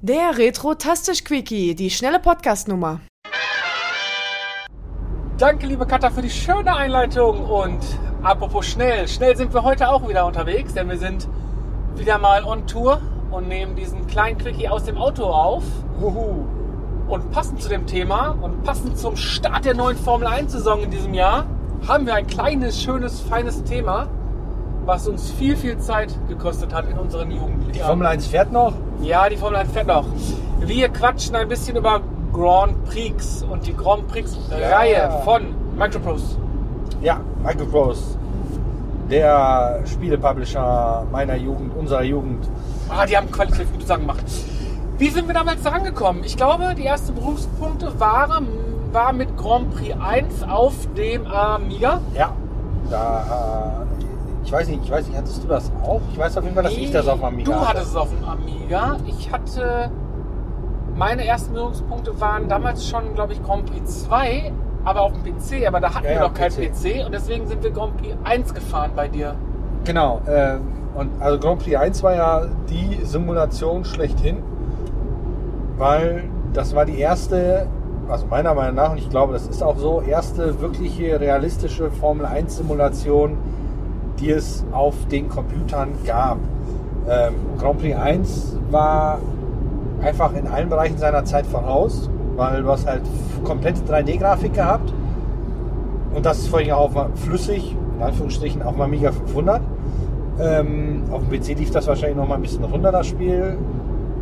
Der Retro-Tastisch-Quickie, die schnelle Podcast-Nummer. Danke, liebe Katha, für die schöne Einleitung. Und apropos schnell, schnell sind wir heute auch wieder unterwegs, denn wir sind wieder mal on Tour und nehmen diesen kleinen Quickie aus dem Auto auf. Juhu. Und passend zu dem Thema und passend zum Start der neuen Formel 1-Saison in diesem Jahr haben wir ein kleines, schönes, feines Thema, was uns viel, viel Zeit gekostet hat in unseren Jugendlichen. Die Formel 1 fährt noch? Ja, die Formel 1 fährt noch. Wir quatschen ein bisschen über Grand Prix und die Grand Prix-Reihe Ja. von Microprose. Ja, Bros. Der Spielepublisher meiner Jugend, unserer Jugend. Ah, die haben qualitativ gute Sachen gemacht. Wie sind wir damals da rangekommen? Ich glaube, die ersten Berufspunkte waren war mit Grand Prix 1 auf dem Amiga. Ja. Da, äh, ich weiß nicht, ich weiß nicht, hattest du das auch? Ich weiß auf jeden Fall, dass ich das auf dem Amiga Du hatte. hattest es auf dem Amiga. Ich hatte. Meine ersten Berührungspunkte waren damals schon, glaube ich, Grand Prix 2, aber auf dem PC. Aber da hatten Ja, wir noch keinen PC. PC und deswegen sind wir Grand Prix 1 gefahren bei dir. Genau. Äh, und also Grand Prix 1 war ja die Simulation schlechthin, weil das war die erste, also meiner Meinung nach, und ich glaube, das ist auch so, erste wirkliche realistische Formel 1 Simulation, die es auf den Computern gab. Ähm, Grand Prix 1 war einfach in allen Bereichen seiner Zeit voraus, weil du hast halt komplette 3D-Grafik gehabt und das ist vor allem auch mal flüssig, in Anführungsstrichen auf dem Amiga 500. Ähm, auf dem PC lief das wahrscheinlich noch mal ein bisschen runter, das Spiel.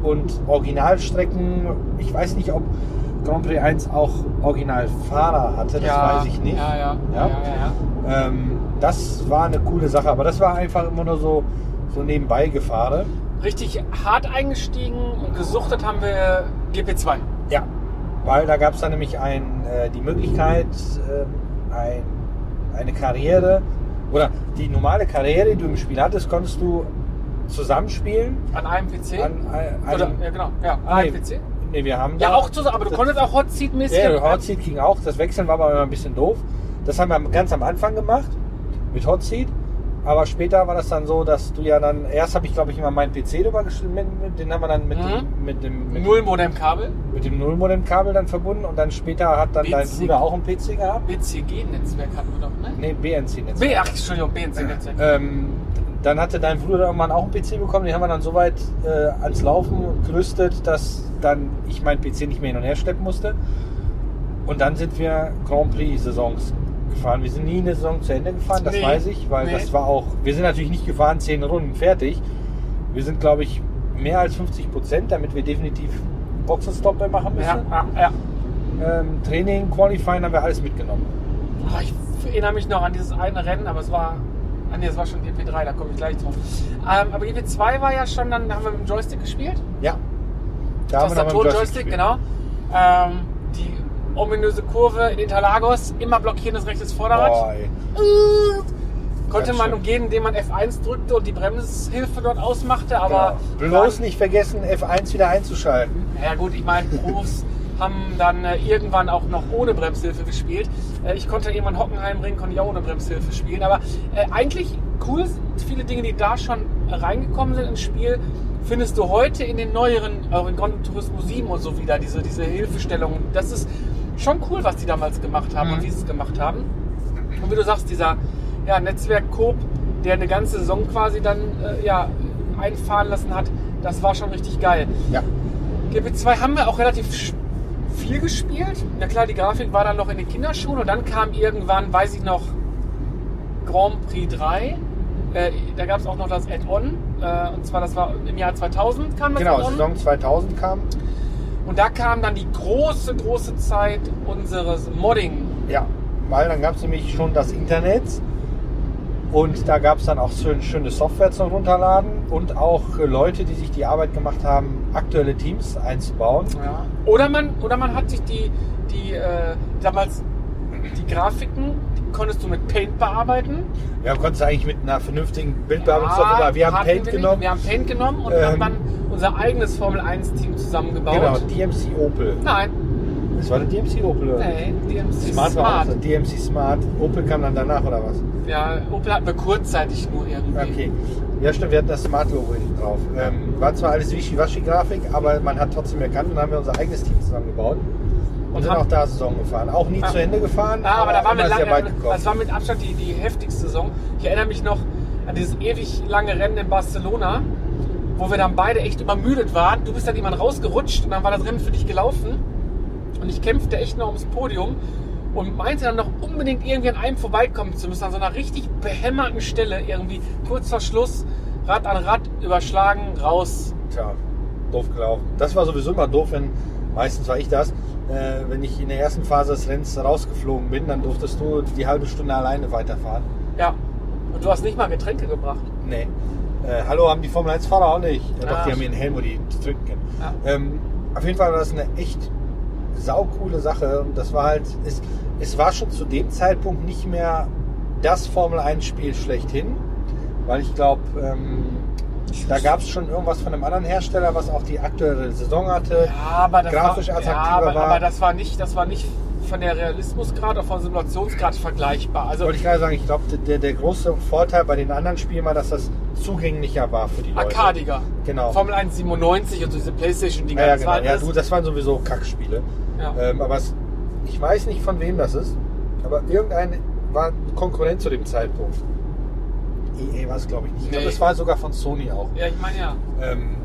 Und Originalstrecken, ich weiß nicht, ob Grand Prix 1 auch Originalfahrer hatte, das weiß ich nicht. Ja, ja, ja, Ja. ja, ja. Ähm, das war eine coole Sache, aber das war einfach immer nur so, so nebenbei Gefahre. Richtig hart eingestiegen und gesuchtet haben wir GP2. Ja, weil da gab es dann nämlich ein, äh, die Möglichkeit, ähm, ein, eine Karriere oder die normale Karriere, die du im Spiel hattest, konntest du zusammenspielen. An einem PC? An, ein- Oder, einem- ja, genau. Ja, an einem nee. PC. Nee, wir haben Ja, auch zusammen, aber du konntest auch Hot Seat mäßig. Ja, Hot Seat ging auch. Das Wechseln war aber immer ein bisschen doof. Das haben wir ganz am Anfang gemacht mit Hot Seat. Aber später war das dann so, dass du ja dann, erst habe ich glaube ich immer meinen PC drüber mit, den haben wir dann mit Mhm. dem, mit dem, mit, Null Modem-Kabel. mit dem Nullmodem-Kabel dann verbunden und dann später hat dann dein Witzig. Bruder auch einen PC gehabt. BCG-Netzwerk hatten wir doch, ne? Nee, BNC-Netz. B, ach, Entschuldigung, BNC-Netzwerk. Ähm, dann hatte dein Bruder irgendwann auch einen PC bekommen, den haben wir dann so weit äh, ans Laufen gerüstet, dass dann ich meinen PC nicht mehr hin und her schleppen musste. Und dann sind wir Grand Prix-Saisons gefahren. Wir sind nie eine Saison zu Ende gefahren, das Nee. weiß ich, weil Nee. das war auch, wir sind natürlich nicht gefahren, zehn Runden fertig. Wir sind, glaube ich, mehr als 50 Prozent, damit wir definitiv Boxenstopp machen müssen. ja, ja, ja. Ähm, Training, Qualifying haben wir alles mitgenommen. Oh, ich erinnere mich noch an dieses eine Rennen, aber es war. Ah, nee, es war schon GP3, da komme ich gleich drauf. Ähm, aber GP2 war ja schon, dann haben wir mit dem Joystick gespielt. Ja. Da Tastatur-Joystick, genau. Ähm, die ominöse Kurve in Interlagos, immer blockierendes rechtes Vorderrad. Boah, ey. Konnte man umgehen, indem man F1 drückte und die Bremshilfe dort ausmachte, aber. Genau. Bloß nicht vergessen, F1 wieder einzuschalten. Ja gut, ich meine, Profs haben dann äh, irgendwann auch noch ohne Bremshilfe gespielt. Äh, ich konnte irgendwann Hockenheim bringen, konnte ich auch ohne Bremshilfe spielen. Aber äh, eigentlich cool, viele Dinge, die da schon reingekommen sind ins Spiel, findest du heute in den neueren, auch in Gran Turismo 7 und so wieder, diese, diese Hilfestellungen. Das ist schon cool, was die damals gemacht haben Mhm. und wie sie es gemacht haben. Und wie du sagst, dieser ja, Netzwerk-Coop, der eine ganze Saison quasi dann äh, ja, einfahren lassen hat, das war schon richtig geil. Ja. GP2 haben wir auch relativ viel gespielt. Na klar, die Grafik war dann noch in den Kinderschuhen und dann kam irgendwann, weiß ich noch, Grand Prix 3. Äh, da gab es auch noch das Add-on. Äh, und zwar, das war im Jahr 2000 kam das Genau. Saison 2000 kam. Und da kam dann die große, große Zeit unseres Modding. Ja, weil dann gab es nämlich schon das Internet und da gab es dann auch schön, schöne Software zum Runterladen und auch Leute, die sich die Arbeit gemacht haben, aktuelle Teams einzubauen. Ja. Oder, man, oder man hat sich die, die äh, damals die Grafiken, konntest du mit Paint bearbeiten. Ja, du konntest eigentlich mit einer vernünftigen Bildbearbeitungssoftware, aber wir haben Paint wir genommen. Wir haben Paint genommen und Ähm, haben dann unser eigenes Formel 1 Team zusammengebaut. Genau, DMC Opel. Nein, Das war der DMC Opel oder? Nee, DMC Smart, war auch Smart. so. DMC Smart. Opel kam dann danach oder was? Ja, Opel hatten wir kurzzeitig nur irgendwie. Okay. Ja, stimmt, wir hatten das Smart-Logo hinten drauf. Ähm, war zwar alles Wischiwaschi-Grafik, aber man hat trotzdem erkannt und dann haben wir unser eigenes Team zusammengebaut. Und, Und sind auch da Saison gefahren. Auch nie Ah. zu Ende gefahren, Ja, aber da waren wir lange, das war mit Abstand die, die heftigste Saison. Ich erinnere mich noch an dieses ewig lange Rennen in Barcelona, wo wir dann beide echt übermüdet waren. Du bist dann jemand rausgerutscht und dann war das Rennen für dich gelaufen. Und ich kämpfte echt noch ums Podium und meinte dann noch unbedingt irgendwie an einem vorbeikommen zu müssen, an so einer richtig behämmerten Stelle, irgendwie kurz vor Schluss, Rad an Rad überschlagen, raus. Tja, doof gelaufen. Das war sowieso immer doof, wenn, meistens war ich das, äh, wenn ich in der ersten Phase des Rennens rausgeflogen bin, dann durftest du die halbe Stunde alleine weiterfahren. Ja. Und du hast nicht mal Getränke gebracht. Nee. Äh, hallo, haben die Formel 1 Fahrer auch nicht. Ja, doch, Ah, die haben ihren Helm, wo die trinken können. Ja. Ähm, auf jeden Fall war das eine echt saukoole Sache. Und das war halt, es, es war schon zu dem Zeitpunkt nicht mehr das Formel 1 Spiel schlechthin. Weil ich glaube, ähm, da gab es schon irgendwas von einem anderen Hersteller, was auch die aktuelle Saison hatte. Ja, aber das grafisch war, attraktiver ja, aber, war. aber das war nicht, das war nicht von der Realismusgrad oder vom Simulationsgrad vergleichbar. Also Wollte ich gerade sagen, ich glaube, der, der große Vorteil bei den anderen Spielen war, dass das zugänglicher war für die Leute. Arcadiger. Genau. Formel 1 97 und so diese Playstation-Dinger. Ja, ja, genau. ja, du, das waren sowieso Kackspiele. Ja. Ähm, aber es, ich weiß nicht, von wem das ist. Aber irgendein war Konkurrent zu dem Zeitpunkt. EA war es, glaube ich, nicht. Ich glaube, Nee. das war sogar von Sony auch. ja, ich meine ja. Ähm,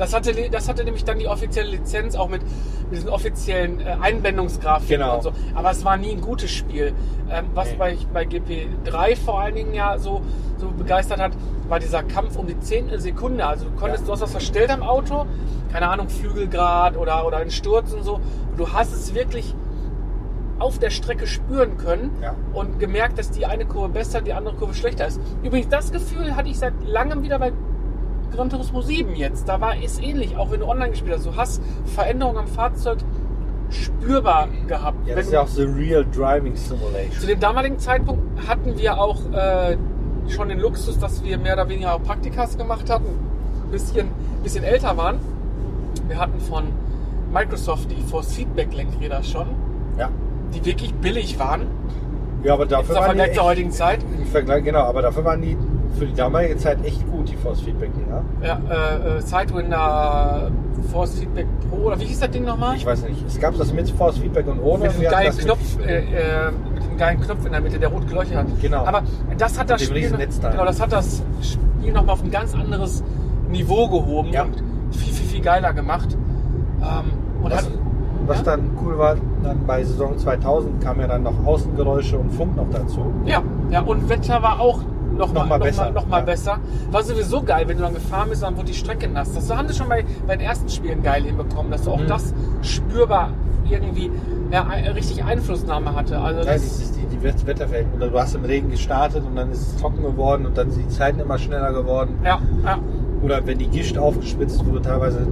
Das hatte, das hatte nämlich dann die offizielle Lizenz auch mit, mit diesen offiziellen äh, Einblendungsgrafiken Genau. und so. Aber es war nie ein gutes Spiel. Ähm, was bei, bei GP3 vor allen Dingen ja so, so begeistert hat, war dieser Kampf um die Zehntel Sekunde. Also du konntest, Ja. du hast was verstellt am Auto, keine Ahnung, Flügelgrad oder, oder ein Sturz und so. Und du hast es wirklich auf der Strecke spüren können Ja. und gemerkt, dass die eine Kurve besser, die andere Kurve schlechter ist. Übrigens, das Gefühl hatte ich seit langem wieder bei Gran Turismo 7 jetzt. Da war es ähnlich, auch wenn du online gespielt hast. Du hast Veränderungen am Fahrzeug spürbar gehabt. ja, das ist ja auch The Real Driving zu Simulation. dem damaligen Zeitpunkt hatten wir auch äh, schon den Luxus, dass wir mehr oder weniger auch Praktikas gemacht hatten, ein bisschen, bisschen älter waren. Wir hatten von Microsoft die Force Feedback Lenkräder schon, Ja. die wirklich billig waren. ja, aber dafür im Vergleich zur heutigen Zeit. im Vergleich, genau, aber dafür waren die für die damalige Zeit echt gut, die Force Feedback Dinger. Ja, äh, äh, Sidewinder Force Feedback Pro, oder wie hieß das Ding nochmal? Ich weiß nicht. Es gab das mit Force Feedback und ohne. Mit dem geilen das mit- Knopf, äh, äh, mit dem geilen Knopf in der Mitte, der rot geleuchtet hat. Genau. Aber das hat das Spiel, genau, das hat das Spiel nochmal auf ein ganz anderes Niveau gehoben Ja. und viel, viel, viel geiler gemacht. Ähm, und Was, hat, was ja? dann cool war, dann bei Saison 2000 kamen ja dann noch Außengeräusche und Funk noch dazu. Ja, ja, und Wetter war auch noch, Noch besser, noch mal ja. besser. War sowieso geil, wenn du dann gefahren bist, dann wurde die Strecke nass. Das haben sie schon bei, bei den ersten Spielen geil hinbekommen, dass du auch Mhm. das spürbar irgendwie ja, richtig Einflussnahme hatte. Also Ja, das, dieses, die, die Wet- Wetterverhältnisse. Oder du hast im Regen gestartet und dann ist es trocken geworden und dann sind die Zeiten immer schneller geworden. ja, ja. Oder wenn die Gischt aufgespitzt wurde, teilweise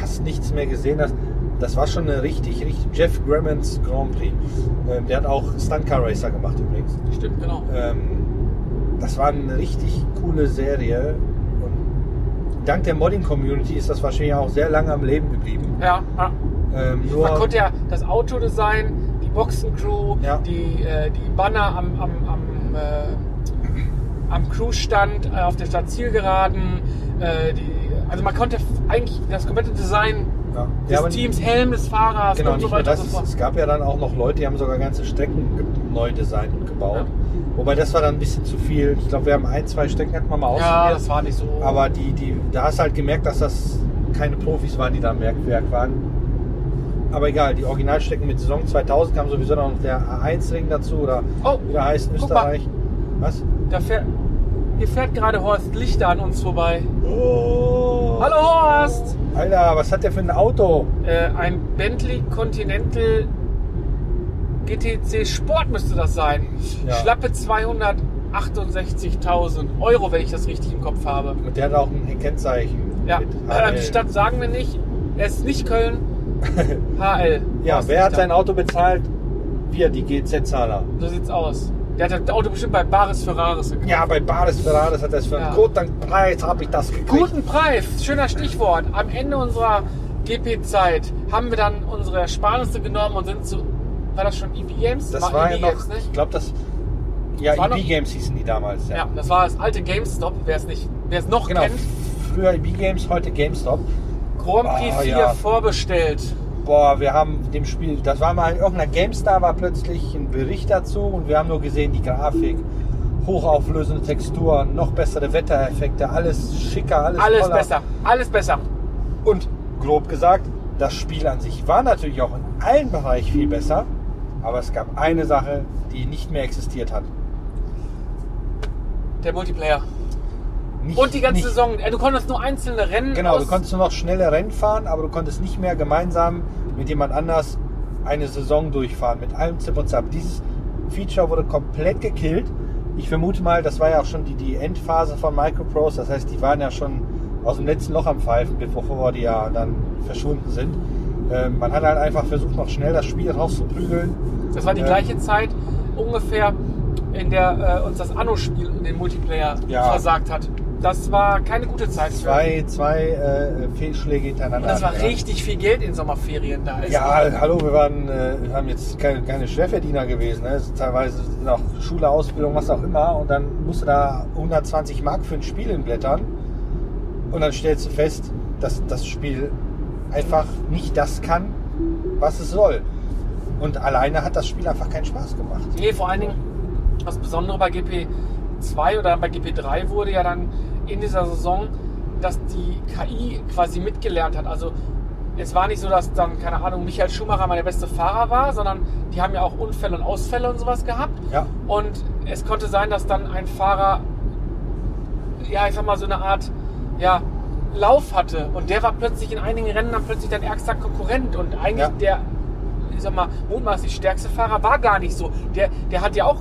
fast nichts mehr gesehen hast. Das war schon eine richtig, richtig. Jeff Grammons Grand Prix. Ähm, der hat auch Stunt Car Racer gemacht übrigens. Stimmt, genau. Ähm, das war eine richtig coole Serie. Und dank der Modding-Community ist das wahrscheinlich auch sehr lange am Leben geblieben. Ja, ja. Ähm, nur Man konnte ja das Autodesign, die Boxencrew, Ja. die, äh, die Banner am, am, am, äh, am Crewstand äh, auf der Stadt Zielgeraden, äh, die, also man konnte eigentlich das komplette Design ja. des Ja, Teams, Helm des Fahrers Genau, und so weiter das. so es gab ja dann auch noch Leute, die haben sogar ganze Strecken neu designt und gebaut. Ja. Wobei das war dann ein bisschen zu viel. Ich glaube, wir haben ein, zwei Strecken hatten wir mal Ja, ausprobiert. das war nicht so. aber die, die, da hast du halt gemerkt, dass das keine Profis waren, die da am Werkwerk waren. Aber egal, die Originalstrecken mit Saison 2000 kam sowieso noch der A1-Ring dazu oder Oh, wie der heißt in. Österreich. Was? da fährt, hier fährt gerade Horst Lichter an uns vorbei. Oh. Hallo Horst! Alter, was hat der für ein Auto? Äh, ein Bentley Continental GTC Sport müsste das sein. Ja. Schlappe 268.000 Euro, wenn ich das richtig im Kopf habe. Und der hat auch ein Kennzeichen. Ja, mit äh, die Stadt sagen wir nicht. Er ist nicht Köln. HL. Ja, wer hat sein Auto bezahlt? Wir, die GZ-Zahler. So sieht's aus. Der hat das Auto bestimmt bei Baris Ferraris gekauft. Ja, bei Bares Ferraris hat das für einen Ja. guten Preis habe ich das gekriegt. Guten Preis, schöner Stichwort. Am Ende unserer GP-Zeit haben wir dann unsere Ersparnisse genommen und sind zu. War das schon EB Games? Das war, ja EB noch, Games, ne? ich glaube, das. Ja, Das war noch- EB Games hießen die damals. Ja, Ja, das war das alte GameStop, wer es nicht, wer es noch genau. kennt. Früher EB Games, heute GameStop. Grand Prix Ah, 4 ja. vorbestellt. Boah, wir haben dem Spiel, das war mal, irgendeiner GameStar war plötzlich ein Bericht dazu und wir haben nur gesehen, die Grafik, hochauflösende Texturen, noch bessere Wettereffekte, alles schicker, alles Alles toller. besser, alles besser. Und grob gesagt, das Spiel an sich war natürlich auch in allen Bereichen viel besser, aber es gab eine Sache, die nicht mehr existiert hat. Der Multiplayer. Nicht, Und die ganze nicht, Saison. Du konntest nur einzelne Rennen Genau, du konntest nur noch schnelle Rennen fahren, aber du konntest nicht mehr gemeinsam mit jemand anders eine Saison durchfahren, mit allem Zip und Zap. Dieses Feature wurde komplett gekillt. Ich vermute mal, das war ja auch schon die, die Endphase von Microprose, das heißt, die waren ja schon aus dem letzten Loch am Pfeifen, bevor die ja dann verschwunden sind. Ähm, man hat halt einfach versucht, noch schnell das Spiel rauszuprügeln. Das war die Ähm, gleiche Zeit ungefähr, in der äh, uns das Anno-Spiel in den Multiplayer Ja. versagt hat. Das war keine gute Zeit. für- Zwei, zwei äh, Fehlschläge hintereinander. Und das war Ja. richtig viel Geld in Sommerferien da. Also, Ja, hallo, wir waren, äh, haben jetzt keine, keine Schwerverdiener gewesen. Ne? Ist Teilweise noch Schule, Ausbildung, was auch immer. Und dann musst du da 120 Mark für ein Spiel hinblättern. Und dann stellst du fest, dass das Spiel einfach nicht das kann, was es soll. Und alleine hat das Spiel einfach keinen Spaß gemacht. Nee, vor allen Dingen, das Besondere bei GP2 oder bei GP3 wurde ja dann in dieser Saison, dass die KI quasi mitgelernt hat. Also es war nicht so, dass dann, keine Ahnung, Michael Schumacher mal der beste Fahrer war, sondern die haben ja auch Unfälle und Ausfälle und sowas gehabt. Ja. Und es konnte sein, dass dann ein Fahrer, ja, ich sag mal, so eine Art, ja, Lauf hatte. Und der war plötzlich in einigen Rennen dann plötzlich dein ärgster Konkurrent. Und eigentlich Ja. der, ich sag mal, mutmaßlich stärkste Fahrer war gar nicht so. Der, der hat ja auch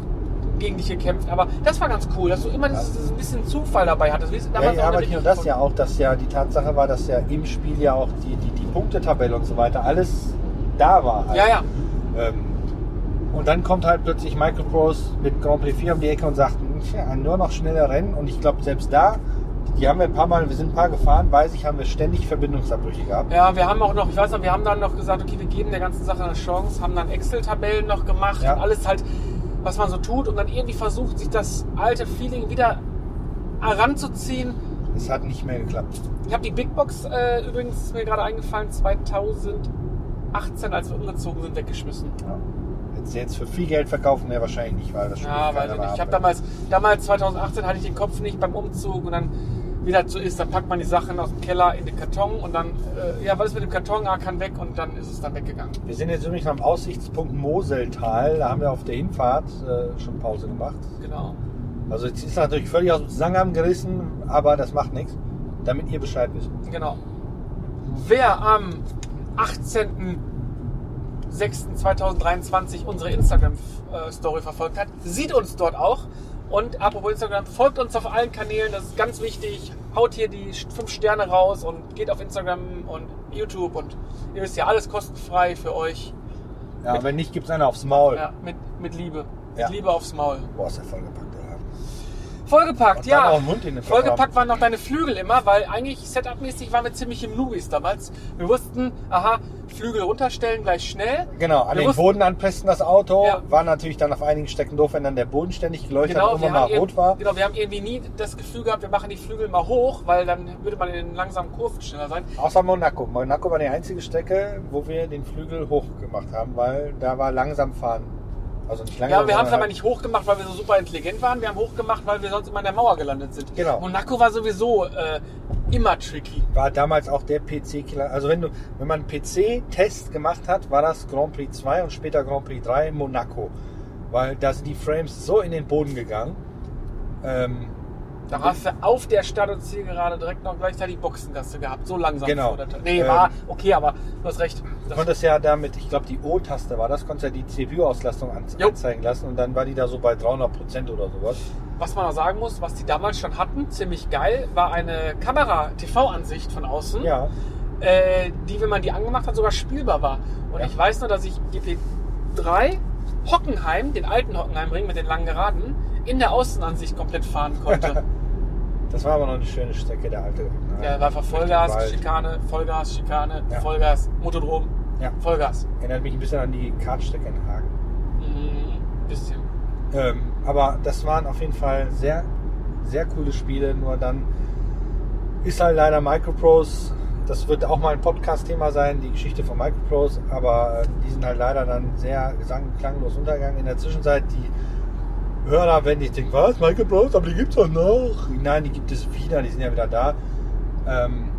gegen dich gekämpft. Aber das war ganz cool, dass du immer dieses, dieses bisschen Zufall dabei hattest. Ja, ja aber nicht nur das ja auch, dass ja die Tatsache war, dass ja im Spiel ja auch die, die, die Punktetabelle und so weiter alles da war. halt. Ja, ja. Ähm, und dann kommt halt plötzlich Microprose mit Grand Prix 4 um die Ecke und sagt, tja, nur noch schnelle Rennen. Und ich glaube, selbst da, die haben wir ein paar Mal, wir sind ein paar gefahren, weiß ich, haben wir ständig Verbindungsabbrüche gehabt. Ja, wir haben auch noch, ich weiß noch, wir haben dann noch gesagt, okay, wir geben der ganzen Sache eine Chance, haben dann Excel-Tabellen noch gemacht Ja. und alles halt, was man so tut und dann irgendwie versucht, sich das alte Feeling wieder heranzuziehen. Es hat nicht mehr geklappt. Ich habe die Big Box äh, übrigens, ist mir gerade eingefallen, 2018, als wir umgezogen sind, weggeschmissen. Ja. Wenn sie jetzt für viel Geld verkaufen, wäre wahrscheinlich nicht, weil das Spiel Ja, weiß ich mehr nicht. Ich habe damals, damals 2018 hatte ich den Kopf nicht beim Umzug und dann, wie das so ist, dann packt man die Sachen aus dem Keller in den Karton und dann, äh, ja, was ist mit dem Karton? Ah, kann weg und dann ist es dann weggegangen. Wir sind jetzt übrigens am Aussichtspunkt Moseltal. Da haben wir auf der Hinfahrt äh, schon Pause gemacht. Genau. Also jetzt ist natürlich völlig aus dem Zusammenhang gerissen, aber das macht nichts, damit ihr Bescheid wisst. Genau. Wer am 18.06.2023 unsere Instagram-Story verfolgt hat, sieht uns dort auch. Und apropos Instagram, folgt uns auf allen Kanälen, das ist ganz wichtig. Haut hier die 5 Sterne raus und geht auf Instagram und YouTube und ihr wisst ja, alles kostenfrei für euch. Ja, Mit- wenn nicht, gibt's einer aufs Maul. Ja, mit, mit Liebe. Ja. Mit Liebe aufs Maul. Boah, ist der vollgepackt. Vollgepackt, Und ja. Vollgepackt waren noch deine Flügel immer, weil eigentlich Setup-mäßig waren wir ziemlich im Nubis damals. Wir wussten, aha, Flügel runterstellen, gleich schnell. Genau, an Wir den wussten- Boden anpressen das Auto. Ja. War natürlich dann auf einigen Stecken doof, wenn dann der Boden ständig geleuchtet Genau und immer mal rot war. genau, wir haben irgendwie nie das Gefühl gehabt, wir machen die Flügel mal hoch, weil dann würde man in den langsamen Kurven schneller sein. Außer Monaco. Monaco war die einzige Strecke, wo wir den Flügel hoch gemacht haben, weil da war langsam fahren. Also nicht langsam. Ja, wir haben es aber nicht hochgemacht, weil wir so super intelligent waren. Wir haben hochgemacht, weil wir sonst immer in der Mauer gelandet sind. Genau. Monaco war sowieso äh, immer tricky. war damals auch der PC-Killer. Also wenn du, wenn man einen PC-Test gemacht hat, war das Grand Prix 2 und später Grand Prix 3 in Monaco. Weil da sind die Frames so in den Boden gegangen. Ähm, Da hast du auf der Start- und Zielgerade direkt noch gleichzeitig Boxengasse gehabt. So langsam. Genau. vor der Ta- Nee, Ähm, war okay, aber du hast recht. du konntest ja damit, ich glaube die O-Taste war das, konntest ja die CPU-Auslastung Jo. anzeigen lassen und dann war die da so bei 300 Prozent oder sowas. was man noch sagen muss, was die damals schon hatten, ziemlich geil, war eine Kamera-TV-Ansicht von außen. Ja, äh, die, wenn man die angemacht hat, sogar spielbar war. Und Ja. ich weiß nur, dass ich GP3 Hockenheim, den alten Hockenheimring mit den langen Geraden, in der Außenansicht komplett fahren konnte. Das war aber noch eine schöne Strecke, der alte. Ja, war Vollgas. Schikane, Vollgas, Schikane, Ja. Vollgas, Motodrom, Ja. Vollgas. Erinnert mich ein bisschen an die Kartstrecke in Hagen. Mhm, bisschen. Ähm, aber das waren auf jeden Fall sehr, sehr coole Spiele. Nur dann ist halt leider Microprose. Das wird auch mal ein Podcast-Thema sein, die Geschichte von Microprose. Aber äh, die sind halt leider dann sehr gesang klanglos untergegangen. In der Zwischenzeit, die Hörer werden nicht denken, was, Microprose, aber die gibt es doch noch. Nein, die gibt es wieder, die sind ja wieder da. Ähm,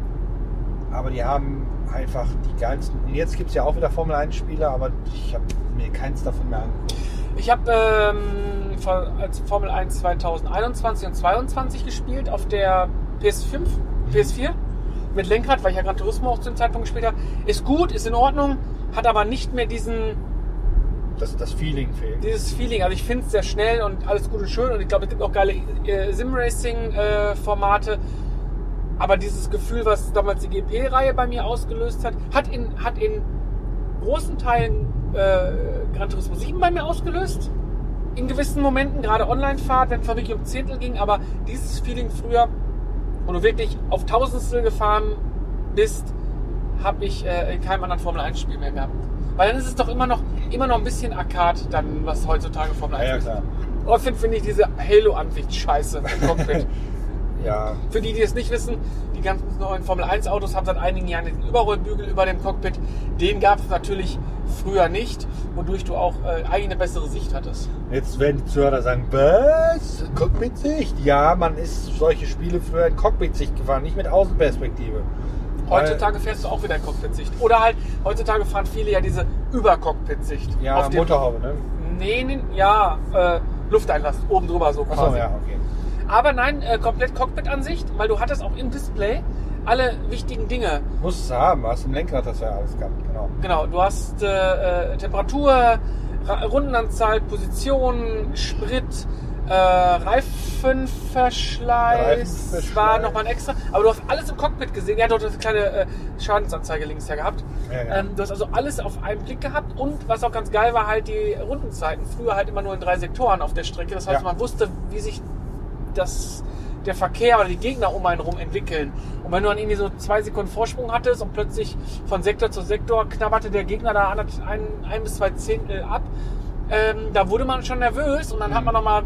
aber die haben einfach die geilsten. Und jetzt gibt es ja auch wieder Formel 1-Spiele, aber ich habe mir keins davon mehr angeguckt. Ich habe ähm, als Formel 1 2021 und 22 gespielt auf der PS5, PS4 mit Lenkrad, weil ich ja Gran Turismo auch zu dem Zeitpunkt gespielt habe. Ist gut, ist in Ordnung, hat aber nicht mehr diesen Das, das Feeling fehlt. dieses Feeling. Also ich finde es sehr schnell und alles gut und schön und ich glaube, es gibt auch geile äh, Sim-Racing-Formate. aber dieses Gefühl, was damals die GP-Reihe bei mir ausgelöst hat, hat in, hat in großen Teilen äh, Gran Turismo 7 bei mir ausgelöst. In gewissen Momenten, gerade Online-Fahrt, wenn es wirklich um Zehntel ging, aber dieses Feeling früher, wo du wirklich auf Tausendstel gefahren bist, habe ich äh, in keinem anderen Formel 1-Spiel mehr gehabt. Weil dann ist es doch immer noch, immer noch ein bisschen Arcade, dann, was heutzutage Formel 1 Ja, ja, ist. klar. Trotzdem finde ich diese Halo-Ansicht scheiße im Cockpit. Ja, Für die, die es nicht wissen, die ganzen neuen Formel 1 Autos haben seit einigen Jahren den Überrollbügel über dem Cockpit. Den gab es natürlich früher nicht, wodurch du auch äh, eigentlich eine bessere Sicht hattest. jetzt werden die Zuhörer sagen, was? Cockpit-Sicht? Ja, man ist solche Spiele früher in Cockpit-Sicht gefahren, nicht mit Außenperspektive. Heutzutage fährst du auch wieder in Cockpit-Sicht. Oder halt, heutzutage fahren viele ja diese Über-Cockpit-Sicht. Ja, Auf Motorhaube, ne? Nee, nee, ja, äh, Lufteinlass, oben drüber so quasi. Achso, ja, okay. Aber nein, äh, komplett Cockpit-Ansicht, weil du hattest auch im Display alle wichtigen Dinge. Musst es haben, hast im Lenkrad das ja alles gehabt, genau. Genau, du hast äh, äh, Temperatur, Ra Rundenanzahl, Position, Sprit, äh, Reifenverschleiß, Reifenverschleiß. war nochmal ein extra. Aber du hast alles im Cockpit gesehen. Ja, du hast eine kleine äh, Schadensanzeige links ja gehabt. Ja, ja. Ähm, du hast also alles auf einen Blick gehabt und was auch ganz geil war, halt die Rundenzeiten. Früher halt immer nur in drei Sektoren auf der Strecke. Das heißt, Ja. man wusste, wie sich das, der Verkehr oder die Gegner um einen rum entwickeln. Und wenn du dann irgendwie so zwei Sekunden Vorsprung hattest und plötzlich von Sektor zu Sektor knabberte der Gegner da ein, ein, bis zwei Zehntel ab, ähm, da wurde man schon nervös und dann hat man nochmal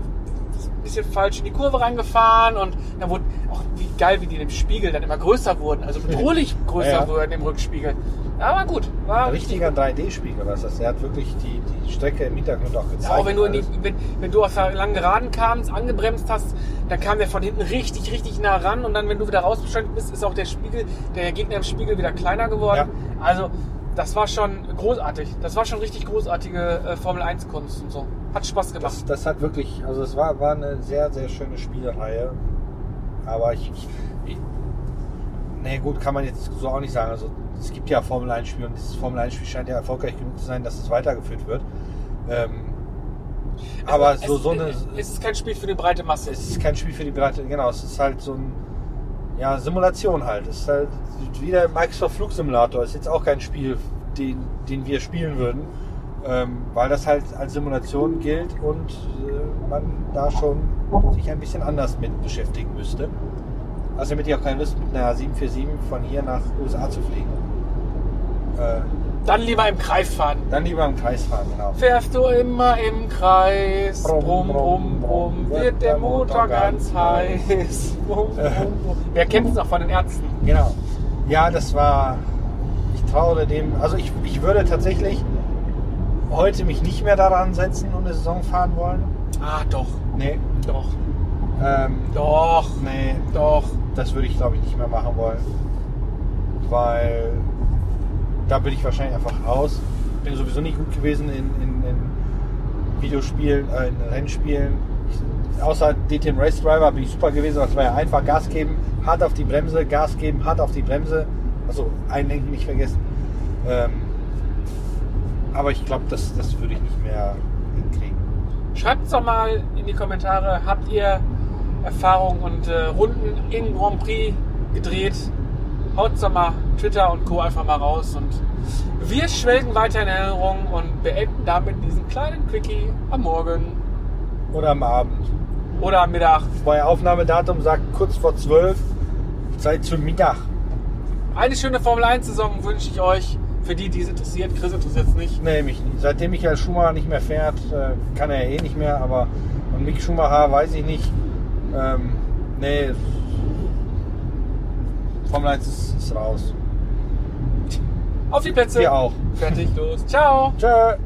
ein bisschen falsch in die Kurve reingefahren und dann wurde auch wie geil, wie die im Spiegel dann immer größer wurden, also bedrohlich größer Ja, ja. wurden im Rückspiegel. Aber gut, war Ein richtiger 3D-Spiegel, was das? Er hat wirklich die, die Strecke im Hintergrund auch gezeigt. Ja, auch wenn du, die, wenn, wenn du aus der langen Geraden kamst, angebremst hast, dann kam der von hinten richtig, richtig nah ran und dann, wenn du wieder rausbeschleunigt bist, ist auch der Spiegel, der Gegner im Spiegel wieder kleiner geworden. Also, das war schon großartig. Das war schon richtig großartige äh, Formel 1 Kunst und so. Hat Spaß gemacht. Das, das hat wirklich, also es war, war eine sehr, sehr schöne Spielereihe. Aber ich, ich, nee, gut, kann man jetzt so auch nicht sagen. Also es gibt ja Formel 1 Spiele und dieses Formel 1 Spiel scheint ja erfolgreich genug zu sein, dass es weitergeführt wird. Ähm, aber es, so, so eine, Es ist kein Spiel für die breite Masse. es ist kein Spiel für die Breite, genau, es ist halt so ein, ja, Simulation halt. Es ist halt wie der Microsoft Flugsimulator, ist jetzt auch kein Spiel, den, den wir spielen würden. Ähm, weil das halt als Simulation gilt und äh, man da schon sich ein bisschen anders mit beschäftigen müsste. Also damit ich auch keine Lust mit einer 747 von hier nach USA zu fliegen. Äh, Dann lieber im Kreis fahren. dann lieber im Kreis fahren, genau. Fährst du immer im Kreis, Brumm, brumm, brumm, wird der Motor ganz heiß. Brumm, brumm, brumm. Wer kennt es noch von den Ärzten? Genau. Ja, das war. Ich traue dem. Also ich, ich würde tatsächlich heute mich nicht mehr daran setzen und eine Saison fahren wollen. Ah, doch, Nee. doch, Ähm, doch, nee, doch. das würde ich glaube ich nicht mehr machen wollen. Weil da bin ich wahrscheinlich einfach raus. Bin sowieso nicht gut gewesen in, in, in Videospielen, äh, in Rennspielen. Ich, außer DTM Race Driver bin ich super gewesen. Das war ja einfach Gas geben, hart auf die Bremse, Gas geben, hart auf die Bremse. Also einlenken nicht vergessen. Ähm, aber ich glaube, das, das würde ich nicht mehr hinkriegen. Schreibt es doch mal in die Kommentare, habt ihr Erfahrungen und äh, Runden im Grand Prix gedreht? Haut doch mal Twitter und Co. einfach mal raus und wir schwelgen weiter in Erinnerung und beenden damit diesen kleinen Quickie am Morgen. Oder am Abend. oder am Mittag. Bei Aufnahmedatum sagt kurz vor 12, Zeit zum Mittag. Eine schöne Formel 1-Saison wünsche ich euch. Für die, die es interessiert. Chris interessiert es nicht. Nee, mich nicht. Seitdem Michael Schumacher nicht mehr fährt, äh, kann er ja eh nicht mehr, aber und Mick Schumacher weiß ich nicht. Ähm, nee. Formel 1 ist, ist raus. Auf die Plätze. Wir auch. Fertig, los. Ciao. Tschö.